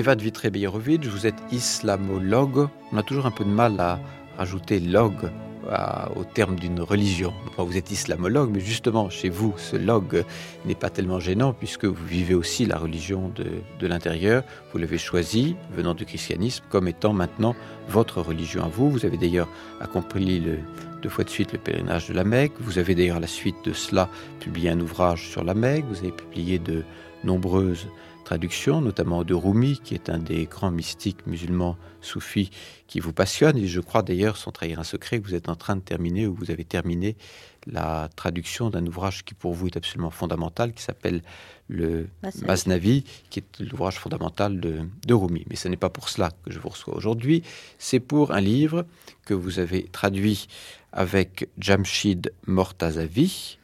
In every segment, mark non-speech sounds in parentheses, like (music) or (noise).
Eva Dvitre-Beyerovitch, vous êtes islamologue. On a toujours un peu de mal à rajouter log au terme d'une religion. vous êtes islamologue, mais justement, chez vous, ce log n'est pas tellement gênant puisque vous vivez aussi la religion de, l'intérieur. Vous l'avez choisi, venant du christianisme, comme étant maintenant votre religion à vous. Vous avez d'ailleurs accompli deux fois de suite le pèlerinage de la Mecque. Vous avez d'ailleurs à la suite de cela publié un ouvrage sur la Mecque. Vous avez publié de nombreuses traduction, notamment de Rumi, qui est un des grands mystiques musulmans soufis qui vous passionne. Et je crois d'ailleurs, sans trahir un secret, que vous êtes en train de terminer ou vous avez terminé la traduction d'un ouvrage qui pour vous est absolument fondamental, qui s'appelle le Masnavi, qui est l'ouvrage fondamental de, de, Rumi. Mais ce n'est pas pour cela que je vous reçois aujourd'hui, c'est pour un livre que vous avez traduit avec Jamshid Mortazavi,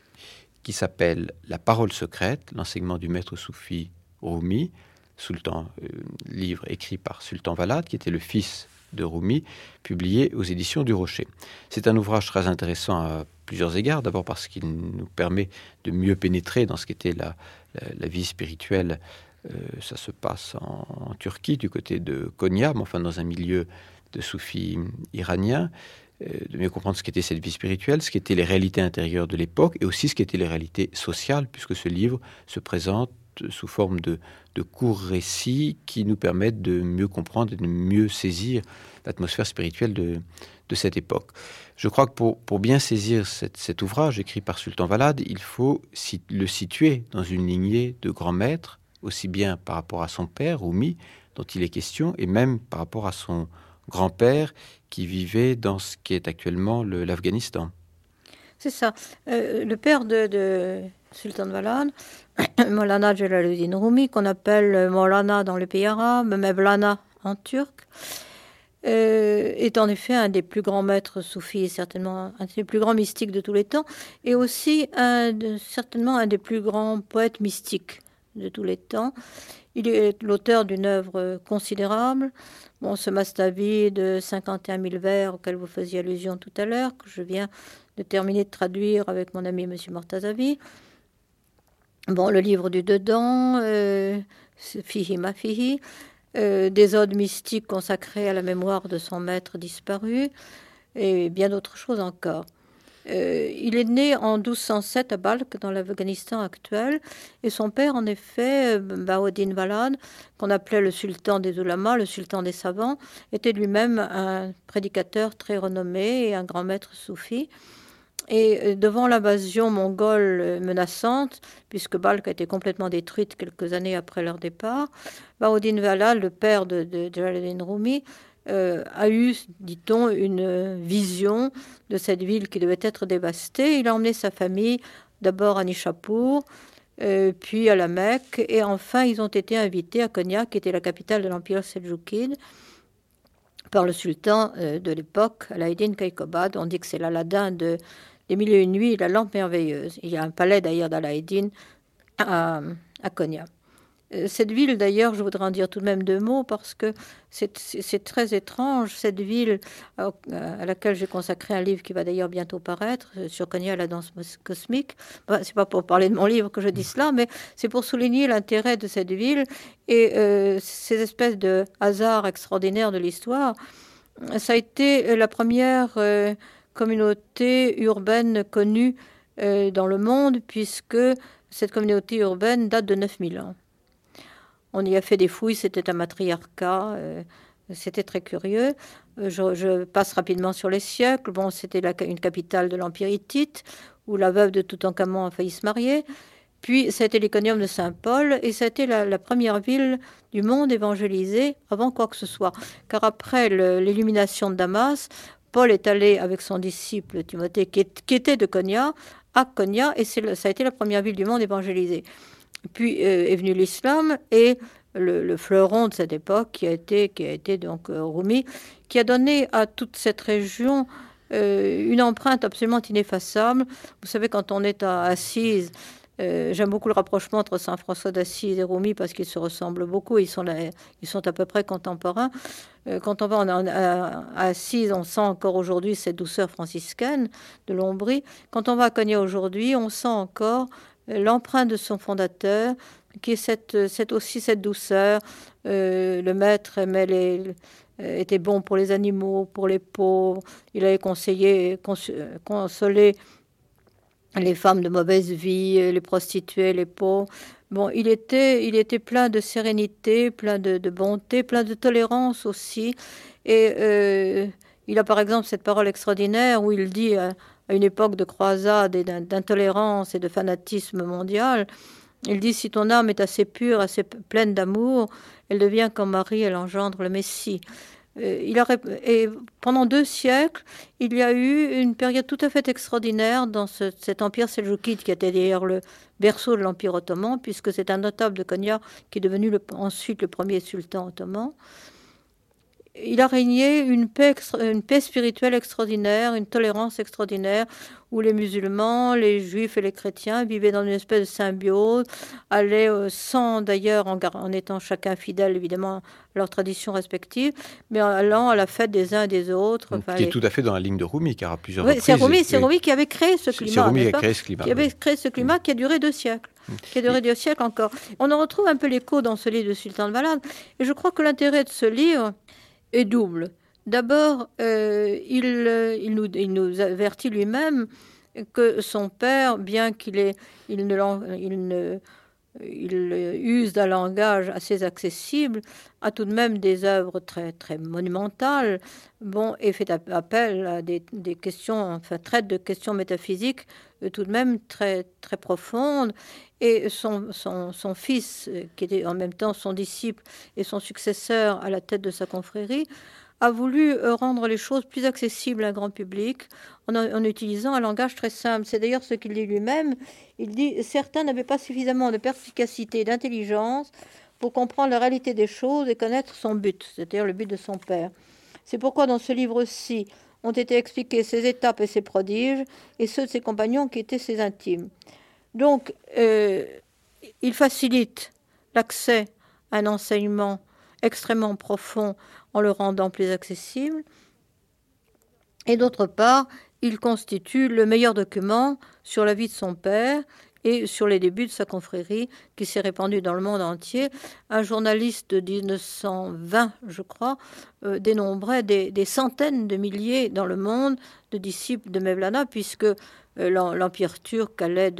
qui s'appelle La parole secrète, l'enseignement du maître soufi Rumi, Sultan, euh, livre écrit par Sultan Valade, qui était le fils de Rumi, publié aux éditions du Rocher. C'est un ouvrage très intéressant à plusieurs égards. D'abord parce qu'il nous permet de mieux pénétrer dans ce qu'était la, vie spirituelle. Euh, ça se passe en, Turquie, du côté de Konya, mais enfin dans un milieu de soufis iraniens. Euh, de mieux comprendre ce qu'était cette vie spirituelle, ce qu'étaient les réalités intérieures de l'époque et aussi ce qu'étaient les réalités sociales, puisque ce livre se présente sous forme de, courts récits qui nous permettent de mieux comprendre et de mieux saisir l'atmosphère spirituelle de, cette époque. Je crois que pour, bien saisir cet ouvrage écrit par Sultan Valade, il faut le situer dans une lignée de grands maîtres, aussi bien par rapport à son père, Rumi, dont il est question, et même par rapport à son grand-père qui vivait dans ce qui est actuellement l'Afghanistan. C'est ça. Euh, le père de, Sultan Valad, (coughs) Molana Jalaluddin Rumi, qu'on appelle Molana dans le pays arabe, Mevlana en turc, euh, est en effet un des plus grands maîtres soufis, certainement un des plus grands mystiques de tous les temps, et aussi un certainement un des plus grands poètes mystiques de tous les temps. Il est l'auteur d'une œuvre considérable. Bon, ce Mastavi de 51 000 vers auquel vous faisiez allusion tout à l'heure, que je viens de terminer de traduire avec mon ami M. Mortazavi. Bon, le livre du dedans, euh, Fihi ma euh, des odes mystiques consacrées à la mémoire de son maître disparu, et bien d'autres choses encore. Euh, il est né en 1207 à Balkh, dans l'Afghanistan actuel, et son père, en effet, Baouddin Valad, qu'on appelait le sultan des ulamas, le sultan des savants, était lui-même un prédicateur très renommé et un grand maître soufi. Et euh, devant l'invasion mongole euh, menaçante, puisque Balkh a été complètement détruite quelques années après leur départ, Baouddin Valad, le père de, de Jalaluddin Rumi, euh, a eu, dit-on, une vision de cette ville qui devait être dévastée. Il a emmené sa famille d'abord à Nishapur, puis à la Mecque, et enfin ils ont été invités à Konya, qui était la capitale de l'empire seljoukide, par le sultan de l'époque, Alaïdin Kaikobad. On dit que c'est l'Aladin de les mille et une nuits, la lampe merveilleuse. Il y a un palais d'ailleurs d'Alaïdine à, à Konya. Euh, cette ville, d'ailleurs, je voudrais en dire tout de même deux mots parce que c'est très étrange, cette ville euh, à, laquelle j'ai consacré un livre qui va d'ailleurs bientôt paraître euh, sur Konya, la danse cosmique. Bah, c'est pas pour parler de mon livre que je dis cela, mais c'est pour souligner l'intérêt de cette ville et ces espèces de hasards extraordinaires de l'histoire. Ça a été la première communauté urbaine connue dans le monde, puisque cette communauté urbaine date de 9000 ans. On y a fait des fouilles, c'était un matriarcat, euh, c'était très curieux. Euh, je, passe rapidement sur les siècles. Bon, c'était une capitale de l'Empire hittite, où la veuve de Toutankhamon a failli se marier. Puis, c'était l'iconium de Saint-Paul, et c'était la, la, première ville du monde évangélisée avant quoi que ce soit. Car après l'illumination de Damas, Paul est allé avec son disciple Timothée, qui, était de Konya, à Konya, et ça a été la première ville du monde évangélisée. Puis euh, est venu l'islam et le, fleuron de cette époque, qui a été, qui a été donc euh, Rumi, qui a donné à toute cette région euh, une empreinte absolument ineffaçable. Vous savez, quand on est à Assise, j'aime beaucoup le rapprochement entre Saint François d'Assise et Rumi parce qu'ils se ressemblent beaucoup. Ils sont, ils sont à peu près contemporains. Quand on va à, Assise, on sent encore aujourd'hui cette douceur franciscaine de l'Ombrie. Quand on va à Cognac aujourd'hui, on sent encore l'empreinte de son fondateur, qui est cette aussi cette douceur, le maître aimait les, était bon pour les animaux, pour les pauvres. Il avait conseillé, consolé les femmes de mauvaise vie, les prostituées, les pauvres. Bon, il était, il était plein de sérénité, plein de, bonté, plein de tolérance aussi. Et euh, il a par exemple cette parole extraordinaire où il dit une époque de croisade et d'intolérance et de fanatisme mondial, il dit si ton âme est assez pure, assez pleine d'amour, elle devient comme Marie, elle engendre le Messie. Euh, il a, et pendant deux siècles, il y a eu une période tout à fait extraordinaire dans cet empire seljoukide qui était d'ailleurs le berceau de l'empire ottoman, puisque c'est un notable de Konya qui est devenu ensuite le premier sultan ottoman il a régné une paix, une paix spirituelle extraordinaire, une tolérance extraordinaire, où les musulmans, les juifs et les chrétiens vivaient dans une espèce de symbiose, allaient euh, sans d'ailleurs, en, étant chacun fidèle évidemment à leurs traditions respectives, mais en allant à la fête des uns et des autres. qui est tout à fait dans la ligne de Rumi, car à plusieurs oui, C'est Rumi, qui avait créé ce climat. C'est Rumi qui a créé ce climat. Qui avait créé ce climat qui a duré deux siècles qui a duré deux siècles encore. On en retrouve un peu l'écho dans ce livre de Sultan de Valade. Et je crois que l'intérêt de ce livre, est double. D'abord, euh, il, euh, il, nous, avertit lui-même que son père, bien qu'il il ne, il ne il use d'un langage assez accessible, a tout de même des œuvres très, très monumentales, bon, et fait appel à des, des questions, enfin, traite de questions métaphysiques euh, tout de même très, très profondes. Et son, fils, euh, qui était en même temps son disciple et son successeur à la tête de sa confrérie, a voulu euh, rendre les choses plus accessibles à un grand public en, en utilisant un langage très simple. C'est d'ailleurs ce qu'il dit lui-même. Il dit certains n'avaient pas suffisamment de perspicacité et d'intelligence pour comprendre la réalité des choses et connaître son but, c'est-à-dire le but de son père. C'est pourquoi dans ce livre-ci ont été expliquées ses étapes et ses prodiges, et ceux de ses compagnons qui étaient ses intimes. Donc, euh, il facilite l'accès à un enseignement extrêmement profond en le rendant plus accessible. Et d'autre part, il constitue le meilleur document sur la vie de son père et sur les débuts de sa confrérie qui s'est répandue dans le monde entier. Un journaliste de 1920, je crois, euh, dénombrait des, centaines de milliers dans le monde de disciples de Mevlana, puisque euh, l'Empire turc allait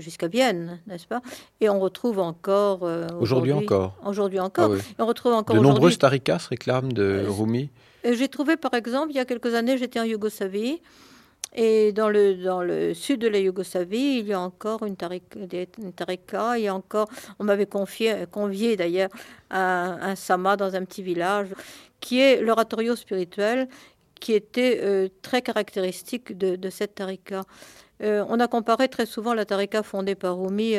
jusqu'à Vienne, n'est-ce pas? Et on retrouve encore... Euh, aujourd'hui encore. Aujourd'hui encore. Ah on retrouve encore de nombreuses tarikas réclament de Rumi. J'ai trouvé, par exemple, il y a quelques années, j'étais en Yougoslavie, et dans le, dans le sud de la Yougoslavie, il y a encore une tarika, il y a encore, on m'avait convié d'ailleurs à un sama dans un petit village, qui est l'oratorio spirituel, qui était euh, très caractéristique de, cette tarika. Euh, on a comparé très souvent la tarika fondée par Rumi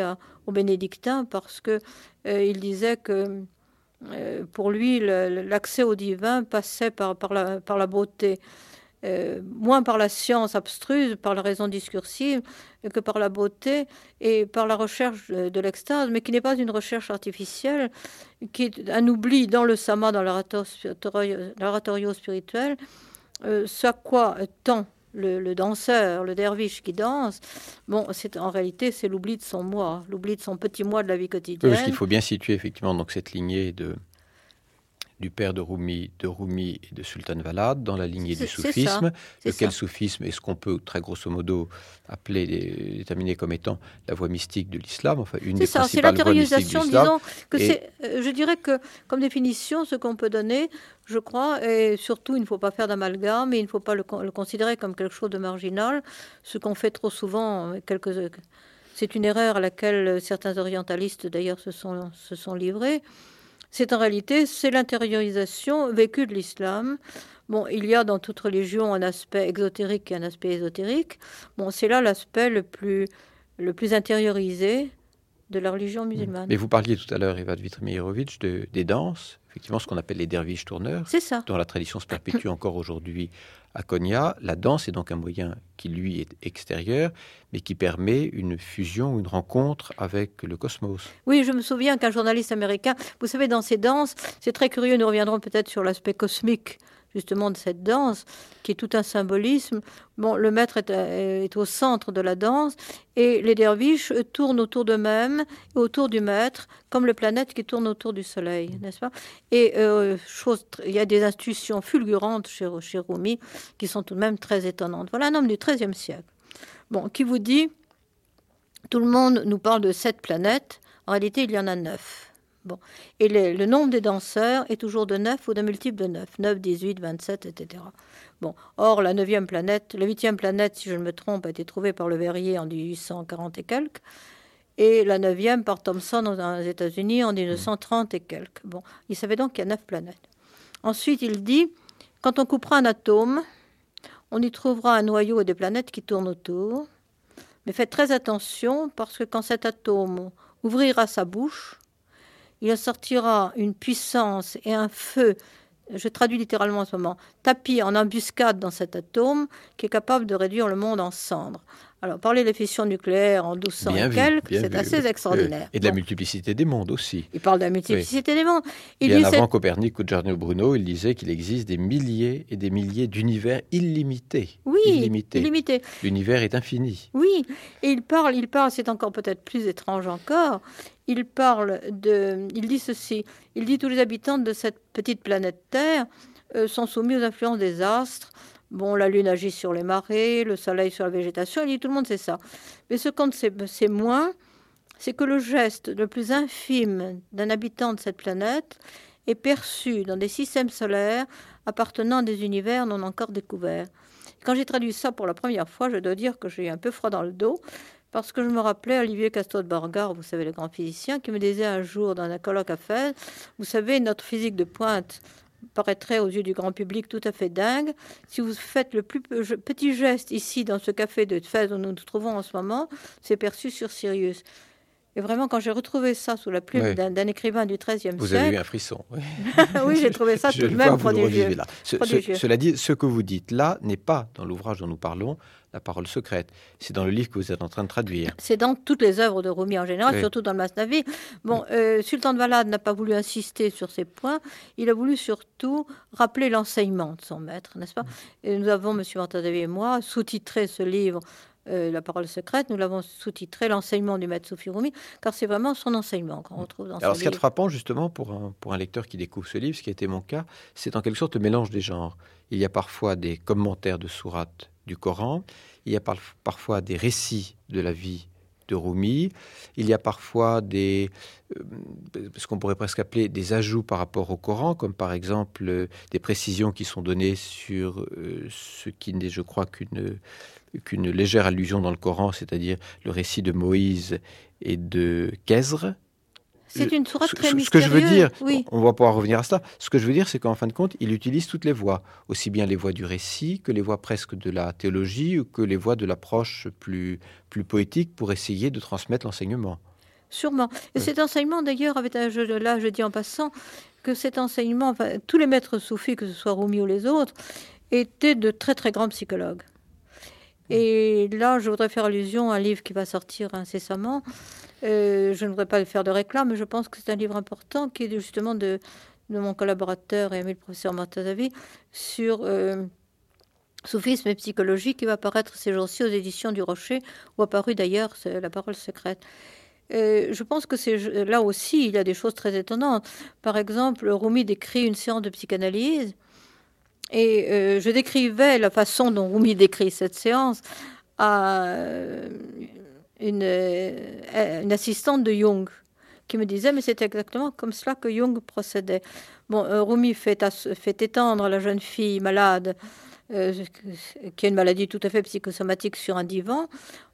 aux bénédictins parce que euh, il disait que pour lui, l'accès au divin passait par, par, la, par la beauté. Euh, moins par la science abstruse, par la raison discursive, que par la beauté et par la recherche de, l'extase, mais qui n'est pas une recherche artificielle, qui est un oubli dans le sama, dans l'oratorio spirituel, euh, ce à quoi tend le, danseur, le derviche qui danse, bon, c'est en réalité c'est l'oubli de son moi, l'oubli de son petit moi de la vie quotidienne. parce qu'il faut bien situer effectivement donc cette lignée de du père de Rumi, de Rumi et de Sultan Valad dans la lignée du soufisme. Lequel soufisme est ce qu'on peut très grosso modo appeler, déterminer comme étant la voie mystique de l'islam, enfin une des ça, principales voies mystiques de l'islam. que euh, je dirais que comme définition, ce qu'on peut donner, je crois, et surtout il ne faut pas faire d'amalgame, mais il ne faut pas le, considérer comme quelque chose de marginal, ce qu'on fait trop souvent. Euh, quelques, c'est une erreur à laquelle certains orientalistes d'ailleurs se sont, se sont livrés c'est en réalité c'est l'intériorisation vécue de l'islam. Bon, il y a dans toute religion un aspect exotérique et un aspect ésotérique. Bon, c'est là l'aspect le plus le plus intériorisé de la religion musulmane. Mais vous parliez tout à l'heure, Eva Dmitri de, des danses, effectivement ce qu'on appelle les derviches tourneurs, c'est ça. dont la tradition se perpétue (coughs) encore aujourd'hui à Konya. La danse est donc un moyen qui, lui, est extérieur, mais qui permet une fusion, une rencontre avec le cosmos. Oui, je me souviens qu'un journaliste américain, vous savez, dans ces danses, c'est très curieux, nous reviendrons peut-être sur l'aspect cosmique justement de cette danse, qui est tout un symbolisme. Bon, le maître est, est au centre de la danse et les derviches tournent autour d'eux-mêmes, autour du maître, comme les planètes qui tournent autour du soleil, n'est-ce pas? Et euh, il y a des institutions fulgurantes chez, chez Rumi qui sont tout de même très étonnantes. Voilà un homme du XIIIe siècle, bon, qui vous dit, tout le monde nous parle de sept planètes, en réalité il y en a neuf. Bon. Et le, le, nombre des danseurs est toujours de 9 ou d'un multiple de 9. 9, 18, 27, etc. Bon. Or, la neuvième planète, la huitième planète, si je ne me trompe, a été trouvée par le Verrier en 1840 et quelques. Et la neuvième par Thomson aux États-Unis en 1930 et quelques. Bon. Il savait donc qu'il y a 9 planètes. Ensuite, il dit, quand on coupera un atome, on y trouvera un noyau et des planètes qui tournent autour. Mais faites très attention parce que quand cet atome ouvrira sa bouche, il sortira une puissance et un feu, je traduis littéralement en ce moment, tapis en embuscade dans cet atome qui est capable de réduire le monde en cendres. Alors, parler de fission nucléaire en 1200 bien et quelques, c'est assez extraordinaire. Et de bon. la multiplicité des mondes aussi. Il parle de la multiplicité oui. des mondes. Il Bien avant. Copernic ou Giordano Bruno, il disait qu'il existe des milliers et des milliers d'univers illimités. Oui, illimités. illimité. L'univers est infini. Oui, et il parle, il parle, c'est encore peut-être plus étrange encore, il parle de, il dit ceci, il dit tous les habitants de cette petite planète Terre euh, sont soumis aux influences des astres, Bon, la Lune agit sur les marées, le Soleil sur la végétation, il dit tout le monde sait ça. Mais ce qu'on sait moins, c'est que le geste le plus infime d'un habitant de cette planète est perçu dans des systèmes solaires appartenant à des univers non encore découverts. Quand j'ai traduit ça pour la première fois, je dois dire que j'ai eu un peu froid dans le dos, parce que je me rappelais Olivier Castor de Borgard, vous savez, le grand physicien, qui me disait un jour dans un colloque à Fès, vous savez, notre physique de pointe paraîtrait aux yeux du grand public tout à fait dingue. Si vous faites le plus petit geste ici dans ce café de Fès où nous nous trouvons en ce moment, c'est perçu sur Sirius. Et vraiment, quand j'ai retrouvé ça sous la plume oui. d'un écrivain du XIIIe siècle... Vous avez eu un frisson. (laughs) Oui, oui j'ai trouvé ça tout de même prodigieux. Là. Ce, prodigieux. Ce, cela dit, ce que vous dites là n'est pas dans l'ouvrage dont nous parlons, La parole secrète. C'est dans le livre que vous êtes en train de traduire. C'est dans toutes les œuvres de Rumi en général, oui. surtout dans le Masnavi. Bon, euh, Sultan de Valade n'a pas voulu insister sur ces points. Il a voulu surtout rappeler l'enseignement de son maître, n'est-ce pas? Et Nous avons, M. Martadavi et moi, sous-titré ce livre euh, la parole secrète, nous l'avons sous-titré l'enseignement du maître Soufi Rumi, car c'est vraiment son enseignement qu'on retrouve dans Alors, ce qui est frappant, justement, pour un, pour un lecteur qui découvre ce livre, ce qui a été mon cas, c'est en quelque sorte le mélange des genres. Il y a parfois des commentaires de sourates du Coran, il y a par, parfois des récits de la vie de Rumi, il y a parfois des, euh, ce qu'on pourrait presque appeler des ajouts par rapport au Coran, comme par exemple euh, des précisions qui sont données sur euh, ce qui n'est, je crois, qu'une qu'une légère allusion dans le Coran, c'est-à-dire le récit de Moïse et de Kézre. C'est une sourate très ce, ce que je veux dire, oui. on va pouvoir revenir à cela. Ce que je veux dire, c'est qu'en fin de compte, il utilise toutes les voies, aussi bien les voies du récit que les voies presque de la théologie ou que les voies de l'approche plus, plus poétique pour essayer de transmettre l'enseignement. Sûrement. Et oui. cet enseignement, d'ailleurs, là, je dis en passant, que cet enseignement, enfin, tous les maîtres soufis, que ce soit Rumi ou les autres, étaient de très très grands psychologues. Et là, je voudrais faire allusion à un livre qui va sortir incessamment. Euh, je ne voudrais pas faire de réclame, mais je pense que c'est un livre important qui est justement de, mon collaborateur et ami le professeur Martazavi sur euh, soufisme et psychologie qui va apparaître ces jours-ci aux éditions du Rocher, où apparu d'ailleurs La parole secrète. Euh, je pense que c'est là aussi, il y a des choses très étonnantes. Par exemple, Rumi décrit une séance de psychanalyse et euh, je décrivais la façon dont Rumi décrit cette séance à euh, une, euh, une assistante de Jung qui me disait mais c'est exactement comme cela que Jung procédait. Bon, Rumi fait, étendre la jeune fille malade qui a une maladie tout à fait psychosomatique sur un divan.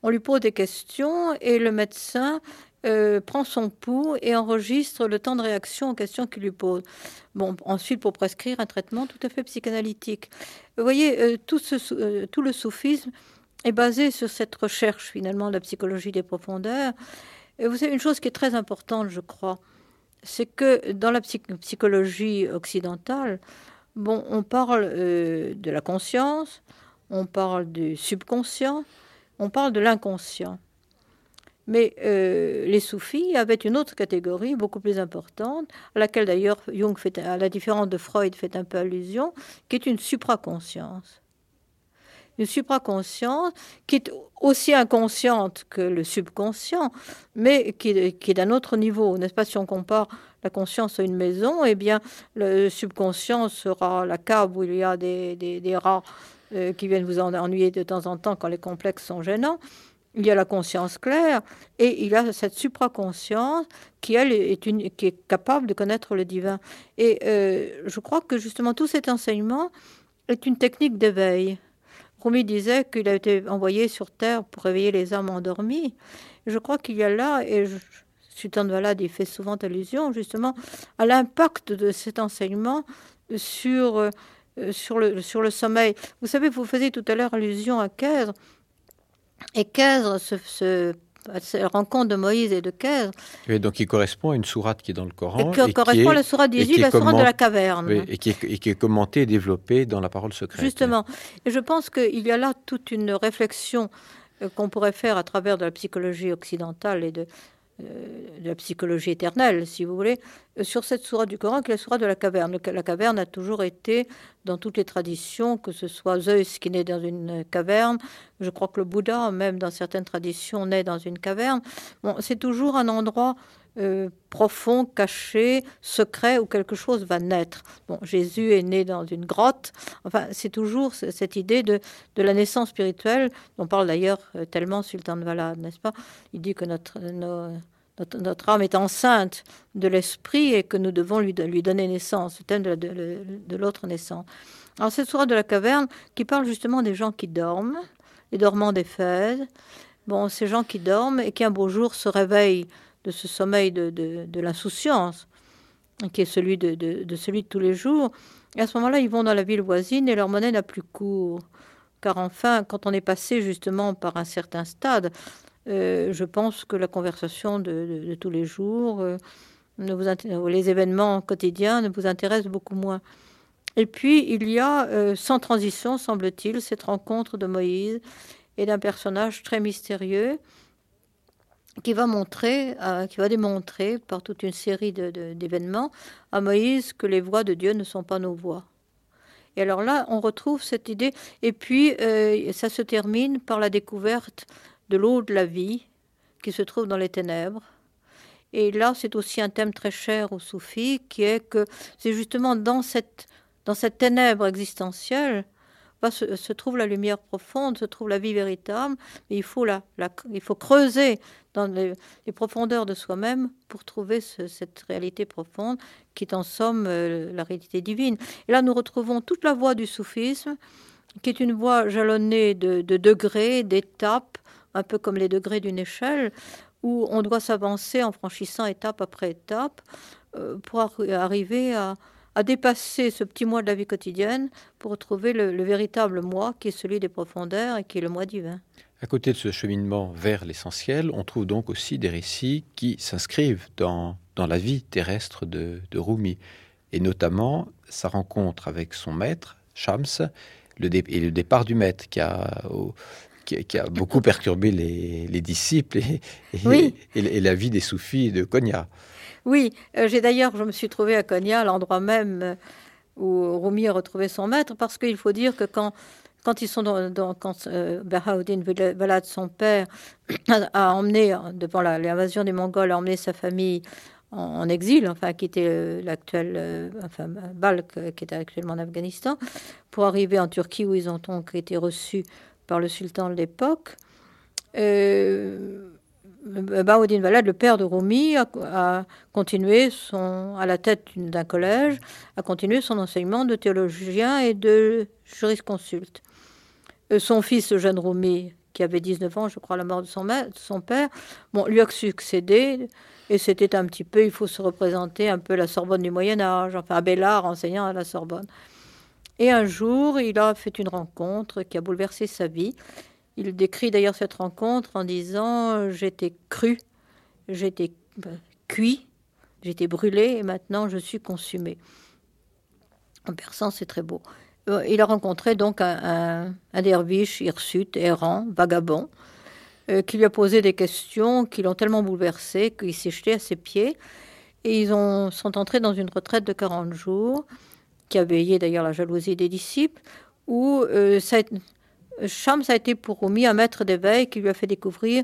On lui pose des questions et le médecin euh, prend son pouls et enregistre le temps de réaction aux questions qu'il lui pose. Bon, ensuite, pour prescrire un traitement tout à fait psychanalytique. Vous voyez, euh, euh, tout le soufisme est basé sur cette recherche, finalement, de la psychologie des profondeurs. Vous savez, une chose qui est très importante, je crois, c'est que dans la psych psychologie occidentale, bon, on parle de la conscience, on parle du subconscient, on parle de l'inconscient. Mais euh, les soufis avaient une autre catégorie beaucoup plus importante, à laquelle d'ailleurs Jung, fait, à la différence de Freud, fait un peu allusion, qui est une supraconscience. Une supraconscience qui est aussi inconsciente que le subconscient, mais qui, est d'un autre niveau. N'est-ce pas? Si on compare la conscience à une maison, eh bien, le subconscient sera la cave où il y a des, rats euh, qui viennent vous ennuyer de temps en temps quand les complexes sont gênants il y a la conscience claire et il a cette supraconscience qui, elle, est, une, qui est capable de connaître le divin. Et euh, je crois que justement tout cet enseignement est une technique d'éveil. Rumi disait qu'il a été envoyé sur Terre pour réveiller les âmes endormies. Je crois qu'il y a là, et je, Sultan de Valade y fait souvent allusion justement à l'impact de cet enseignement sur, euh, sur, le, sur le sommeil. Vous savez, vous faisiez tout à l'heure allusion à Kèdre. Et Kèdre se, rencontre de Moïse et de Kèdre. Et donc il correspond à une sourate qui est dans le Coran. Et qui correspond à la sourate 18, la sourate de la caverne. et, qui est, et, qui est, commentée et développée dans la parole secrète. Justement. Et je pense qu'il y a là toute une réflexion euh, qu'on pourrait faire à travers de la psychologie occidentale et de, de la psychologie éternelle, si vous voulez, euh, sur cette sourate du Coran, qui est la sourate de la caverne. La caverne a toujours été dans toutes les traditions, que ce soit Zeus qui naît dans une caverne, je crois que le Bouddha, même dans certaines traditions, naît dans une caverne. Bon, c'est toujours un endroit euh, profond, caché, secret, où quelque chose va naître. Bon, Jésus est né dans une grotte. Enfin, c'est toujours cette idée de, de, la naissance spirituelle, dont parle d'ailleurs tellement Sultan de Valade, n'est-ce pas? Il dit que notre, notre, âme est enceinte de l'esprit et que nous devons lui, lui donner naissance, le thème de, l'autre naissance. Alors cette sourate de la caverne qui parle justement des gens qui dorment, les dormants des fêtes, bon, ces gens qui dorment et qui un beau jour se réveillent de ce sommeil de, l'insouciance, qui est celui de, celui de tous les jours. Et à ce moment-là, ils vont dans la ville voisine et leur monnaie n'a plus cours. Car enfin, quand on est passé justement par un certain stade, euh, je pense que la conversation de, tous les jours, euh, ne vous les événements quotidiens ne vous intéressent beaucoup moins. Et puis, il y a, euh, sans transition, semble-t-il, cette rencontre de Moïse et d'un personnage très mystérieux qui va montrer, qui va démontrer par toute une série d'événements à Moïse que les voix de Dieu ne sont pas nos voix. Et alors là, on retrouve cette idée. Et puis, ça se termine par la découverte de l'eau de la vie qui se trouve dans les ténèbres. Et là, c'est aussi un thème très cher aux soufis, qui est que c'est justement dans cette, dans cette ténèbre existentielle se, trouve la lumière profonde, se trouve la vie véritable, mais il faut, la, il faut creuser dans les, profondeurs de soi-même pour trouver cette réalité profonde qui est en somme euh, la réalité divine. Et là, nous retrouvons toute la voie du soufisme, qui est une voie jalonnée de, de degrés, d'étapes, un peu comme les degrés d'une échelle, où on doit s'avancer en franchissant étape après étape euh, pour arriver à, dépasser ce petit moi de la vie quotidienne pour retrouver le, véritable moi qui est celui des profondeurs et qui est le moi divin. À côté de ce cheminement vers l'essentiel, on trouve donc aussi des récits qui s'inscrivent dans, dans la vie terrestre de, de Rumi, et notamment sa rencontre avec son maître, Shams, le et le départ du maître qui a, qui, a beaucoup perturbé les, disciples et, et, la vie des soufis de Konya. Oui, euh, j'ai d'ailleurs, je me suis trouvée à Konya, l'endroit même euh, où Rumi a retrouvé son maître, parce qu'il faut dire que quand, quand ils sont dans, quand euh, Bahaoudin Valad, son père, (clears throat) a, emmené, devant l'invasion des Mongols, a emmené sa famille en, exil, enfin, qui était l'actuel, enfin, Balk, qui était actuellement en Afghanistan, pour arriver en Turquie où ils ont donc été reçus par le sultan de l'époque. Euh, Baoudin Valad, le père de Rumi, a, continué son, à la tête d'un collège, a continué son enseignement de théologien et de jurisconsulte. Euh, son fils, le jeune Rumi, qui avait 19 ans, je crois, à la mort de son, son père, bon, lui a succédé, et c'était un petit peu, il faut se représenter un peu la Sorbonne du Moyen Âge, enfin Abélard enseignant à la Sorbonne. Et un jour, il a fait une rencontre qui a bouleversé sa vie. Il décrit d'ailleurs cette rencontre en disant J'étais cru, j'étais bah, cuit, j'étais brûlé et maintenant je suis consumé. En persan, c'est très beau. Euh, il a rencontré donc un, derviche hirsute, errant, vagabond, euh, qui lui a posé des questions qui l'ont tellement bouleversé qu'il s'est jeté à ses pieds. Et ils ont, sont entrés dans une retraite de 40 jours, qui a veillé d'ailleurs la jalousie des disciples, où euh, ça Shams a été pour Rumi un maître d'éveil qui lui a fait découvrir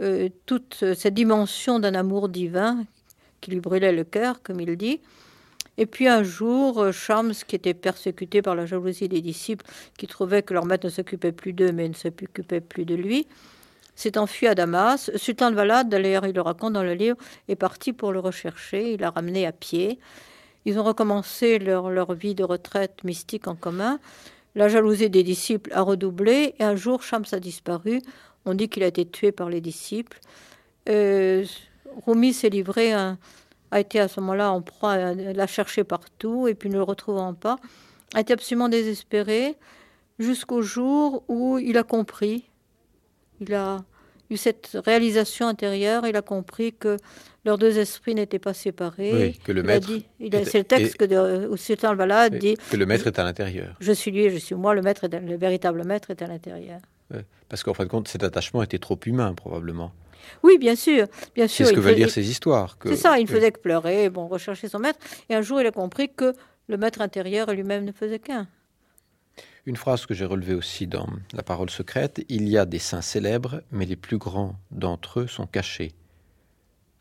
euh, toute cette dimension d'un amour divin qui lui brûlait le cœur, comme il dit. Et puis un jour, Shams, qui était persécuté par la jalousie des disciples, qui trouvaient que leur maître ne s'occupait plus d'eux, mais ne s'occupait plus de lui, s'est enfui à Damas. Sultan de Valade, d'ailleurs, il le raconte dans le livre, est parti pour le rechercher. Il l'a ramené à pied. Ils ont recommencé leur, vie de retraite mystique en commun. La jalousie des disciples a redoublé et un jour, Shams a disparu. On dit qu'il a été tué par les disciples. Euh, Rumi s'est livré, a été à ce moment-là en proie, l'a cherché partout et puis ne le retrouvant pas, a été absolument désespéré jusqu'au jour où il a compris il a eu cette réalisation intérieure, il a compris que leurs deux esprits n'étaient pas séparés. Oui, que le maître. C'est le texte que où Sultan Balad dit. Que le maître est à l'intérieur. Je suis lui, je suis moi, le maître, le véritable maître est à l'intérieur. parce qu'en fin de compte, cet attachement était trop humain, probablement. Oui, bien sûr, bien sûr. C'est ce que veulent dire ces histoires. C'est ça, il ne faisait que pleurer, bon, rechercher son maître. Et un jour, il a compris que le maître intérieur lui-même ne faisait qu'un. Une phrase que j'ai relevée aussi dans La parole secrète, il y a des saints célèbres, mais les plus grands d'entre eux sont cachés.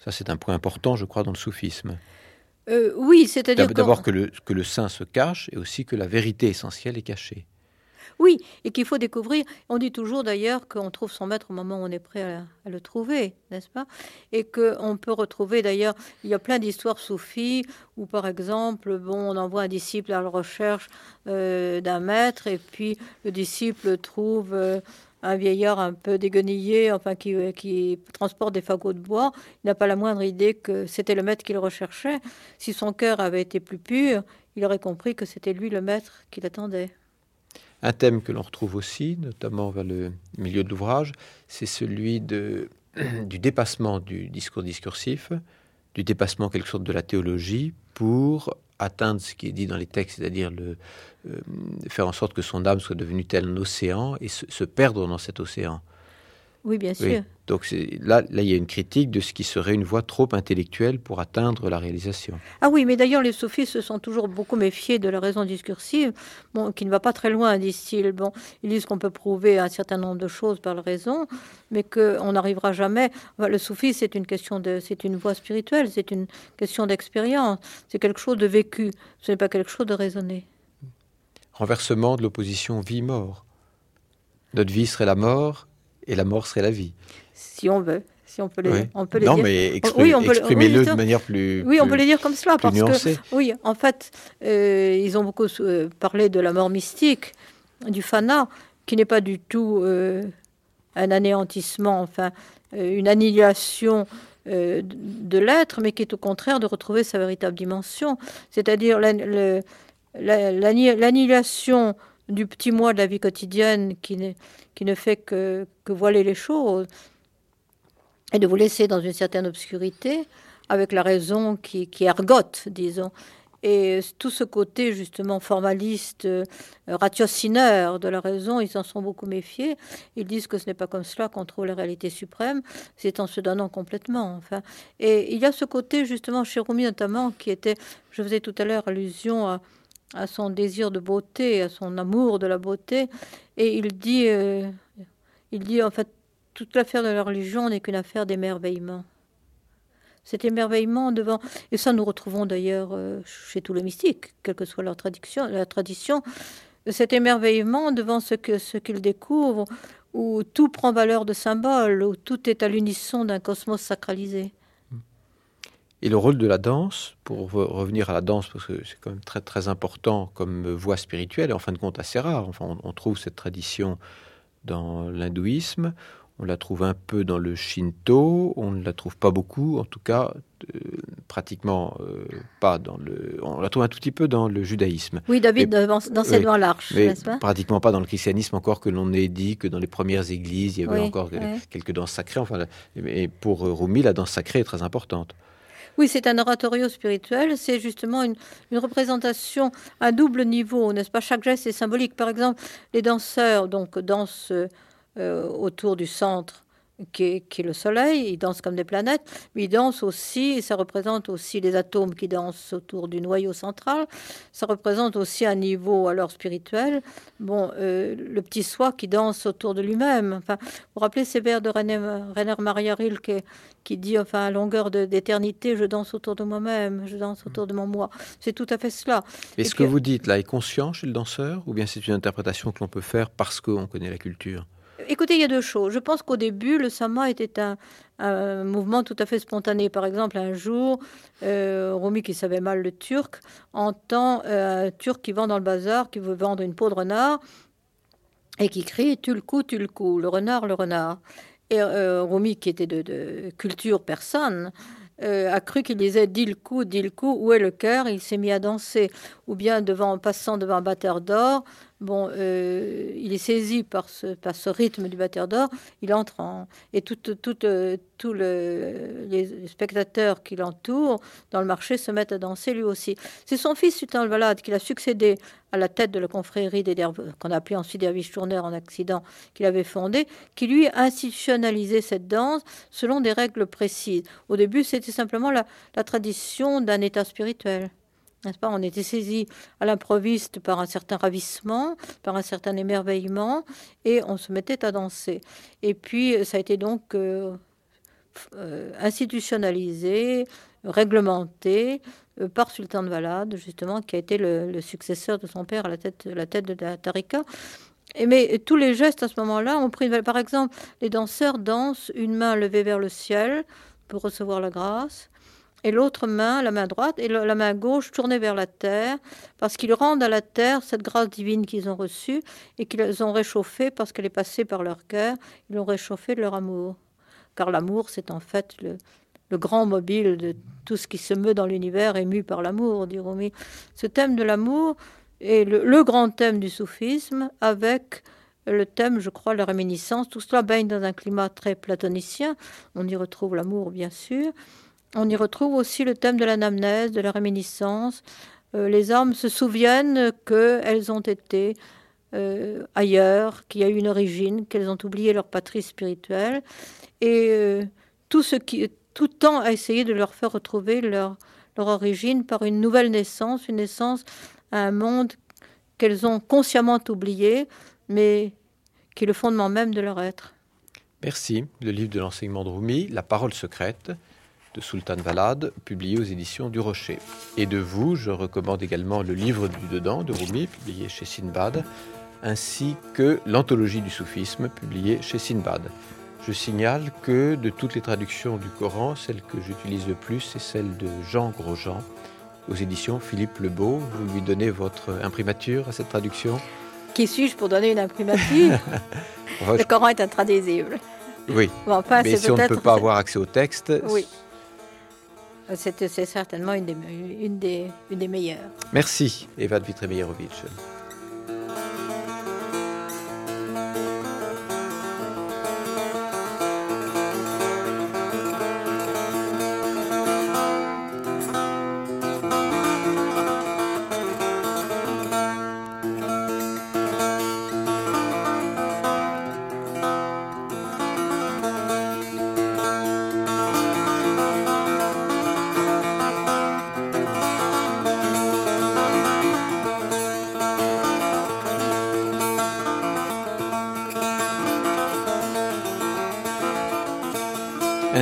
Ça, c'est un point important, je crois, dans le soufisme. Euh, oui, c'est-à-dire d'abord que le, que le saint se cache et aussi que la vérité essentielle est cachée. Oui, et qu'il faut découvrir. On dit toujours d'ailleurs qu'on trouve son maître au moment où on est prêt à, le trouver, n'est-ce pas? Et qu'on peut retrouver d'ailleurs, il y a plein d'histoires soufis où par exemple, bon, on envoie un disciple à la recherche euh, d'un maître et puis le disciple trouve... Euh, un vieillard un peu déguenillé, enfin qui, qui, transporte des fagots de bois, il n'a pas la moindre idée que c'était le maître qu'il recherchait. Si son cœur avait été plus pur, il aurait compris que c'était lui le maître qu'il attendait. Un thème que l'on retrouve aussi, notamment vers le milieu de l'ouvrage, c'est celui (clears throat) du dépassement du discours discursif, du dépassement quelque sorte de la théologie pour atteindre ce qui est dit dans les textes, c'est-à-dire le, euh, faire en sorte que son âme soit devenue tel un océan et se perdre dans cet océan. Oui, bien sûr. Donc là, là, il y a une critique de ce qui serait une voie trop intellectuelle pour atteindre la réalisation. Ah oui, mais d'ailleurs, les sophistes se sont toujours beaucoup méfiés de la raison discursive, bon, qui ne va pas très loin, disent-ils. Bon, ils disent qu'on peut prouver un certain nombre de choses par la raison, mais qu'on n'arrivera jamais. le soufisme, c'est une question de, c'est une voie spirituelle, c'est une question d'expérience, c'est quelque chose de vécu, ce n'est pas quelque chose de raisonné. Renversement de l'opposition vie-mort. Notre vie serait la mort et la mort serait la vie. Si on veut. Si on peut les, on peut les non, mais exprimez-le de manière plus. Oui, on peut les dire comme cela. Parce que, oui, en fait, euh, ils ont beaucoup euh, parlé de la mort mystique, du fana, qui n'est pas du tout euh, un anéantissement, enfin, une annihilation de l'être, mais qui est au contraire de retrouver sa véritable dimension. C'est-à-dire l'annihilation du petit moi de la vie quotidienne qui, qui ne fait que, que voiler les choses et de vous laisser dans une certaine obscurité avec la raison qui, qui ergote, disons. Et tout ce côté justement formaliste, euh, ratiocineur de la raison, ils en sont beaucoup méfiés. Ils disent que ce n'est pas comme cela qu'on trouve la réalité suprême, c'est en se donnant complètement. Enfin, et il y a ce côté justement chez Rumi notamment qui était, je faisais tout à l'heure allusion à, son désir de beauté, à son amour de la beauté. Et il dit, euh, il dit en fait, toute l'affaire de la religion n'est qu'une affaire d'émerveillement. Cet émerveillement devant, et ça nous retrouvons d'ailleurs euh, chez tous les mystiques, quelle que soit leur tradition, la tradition, cet émerveillement devant ce que ce qu'ils découvrent, où tout prend valeur de symbole, où tout est à l'unisson d'un cosmos sacralisé. Et le rôle de la danse, pour revenir à la danse, parce que c'est quand même très très important comme voie spirituelle, et en fin de compte assez rare. Enfin, on, trouve cette tradition dans l'hindouisme, on la trouve un peu dans le shinto, on ne la trouve pas beaucoup, en tout cas euh, pratiquement euh, pas dans le. On la trouve un tout petit peu dans le judaïsme. Oui, David, dans, cette voie large, n'est-ce pas? Pratiquement pas dans le christianisme, encore que l'on ait dit que dans les premières églises, il y avait encore quelques danses sacrées. Enfin, mais pour Rumi, la danse sacrée est très importante. Oui, c'est un oratorio spirituel, c'est justement une, représentation à double niveau, n'est-ce pas? Chaque geste est symbolique. Par exemple, les danseurs donc dansent euh, autour du centre qui est, le Soleil, ils dansent comme des planètes, mais ils dansent aussi, et ça représente aussi les atomes qui dansent autour du noyau central, ça représente aussi un niveau alors spirituel, bon, euh, le petit soi qui danse autour de lui-même. Enfin, vous vous rappelez ces vers de Rainer, Maria Rilke qui dit, enfin, à longueur d'éternité, je danse autour de moi-même, je danse autour de mon moi. C'est tout à fait cela. Et, ce que vous dites là est conscient chez le danseur, ou bien c'est une interprétation que l'on peut faire parce qu'on connaît la culture? Écoutez, il y a deux choses. Je pense qu'au début, le sama était un, mouvement tout à fait spontané. Par exemple, un jour, euh, Rumi, qui savait mal le turc, entend euh, un turc qui vend dans le bazar, qui veut vendre une peau de renard, et qui crie Tu le coup, tu le renard, le renard. Et euh, qui était de, culture persane, a cru qu'il disait dit le coup, coup, où est le cœur? Il s'est mis à danser, ou bien devant, passant devant un batteur d'or, bon, euh, il est saisi par ce, par ce rythme du batteur d'or, il entre en... Et tous euh, le, les spectateurs qui l'entourent dans le marché se mettent à danser lui aussi. C'est son fils, Sultan Valade, qui a succédé à la tête de la confrérie des qu'on a appelé ensuite Dervish Tourneur en accident, qu'il avait fondé, qui lui a institutionnalisé cette danse selon des règles précises. Au début, c'était simplement la tradition d'un état spirituel On était saisi à l'improviste par un certain ravissement, par un certain émerveillement, et on se mettait à danser. Et puis, ça a été donc euh, euh, institutionnalisé, réglementé euh, par Sultan de Valade, justement, qui a été le, successeur de son père à la tête, la tête de la Tarika. Et mais tous les gestes à ce moment-là ont pris Par exemple, les danseurs dansent une main levée vers le ciel pour recevoir la grâce, et l'autre main, la main droite, et la main gauche tournée vers la terre, parce qu'ils rendent à la terre cette grâce divine qu'ils ont reçue et qu'ils ont réchauffée parce qu'elle est passée par leur cœur, ils l'ont réchauffée de leur amour. Car l'amour, c'est en fait le, grand mobile de tout ce qui se meut dans l'univers, ému par l'amour, dit Rumi. Ce thème de l'amour est le, grand thème du soufisme, avec le thème, je crois, la réminiscence. Tout cela baigne dans un climat très platonicien. On y retrouve l'amour, bien sûr. On y retrouve aussi le thème de l'anamnèse, de la réminiscence. Euh, les âmes se souviennent qu'elles ont été euh, ailleurs, qu'il y a eu une origine, qu'elles ont oublié leur patrie spirituelle. Et euh, tout, ce qui, tout temps a essayé de leur faire retrouver leur, leur origine par une nouvelle naissance, une naissance à un monde qu'elles ont consciemment oublié, mais qui est le fondement même de leur être. Merci. Le livre de l'enseignement de Rumi, La parole secrète, de Sultan Valade, publié aux éditions du Rocher. Et de vous, je recommande également le livre du dedans de Rumi, publié chez Sinbad, ainsi que l'anthologie du soufisme, publiée chez Sinbad. Je signale que de toutes les traductions du Coran, celle que j'utilise le plus est celle de Jean Grosjean, aux éditions Philippe Lebeau. Vous lui donnez votre imprimature à cette traduction? Qui suis-je pour donner une imprimature? (laughs) Le Coran est intraduisible. Oui. mais si on ne peut pas avoir accès au texte, oui. C'est certainement une des, une, des, une des meilleures. Merci, Eva Dvitremeyerovic.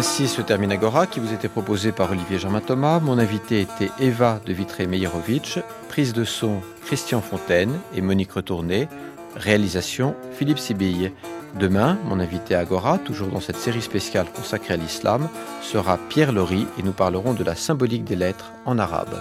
Ainsi se termine Agora, qui vous était proposé par Olivier Germain Thomas. Mon invité était Eva de Vitré-Meyerovitch, prise de son Christian Fontaine et Monique Retourné, réalisation Philippe Sibille. Demain, mon invité Agora, toujours dans cette série spéciale consacrée à l'islam, sera Pierre Laurie et nous parlerons de la symbolique des lettres en arabe.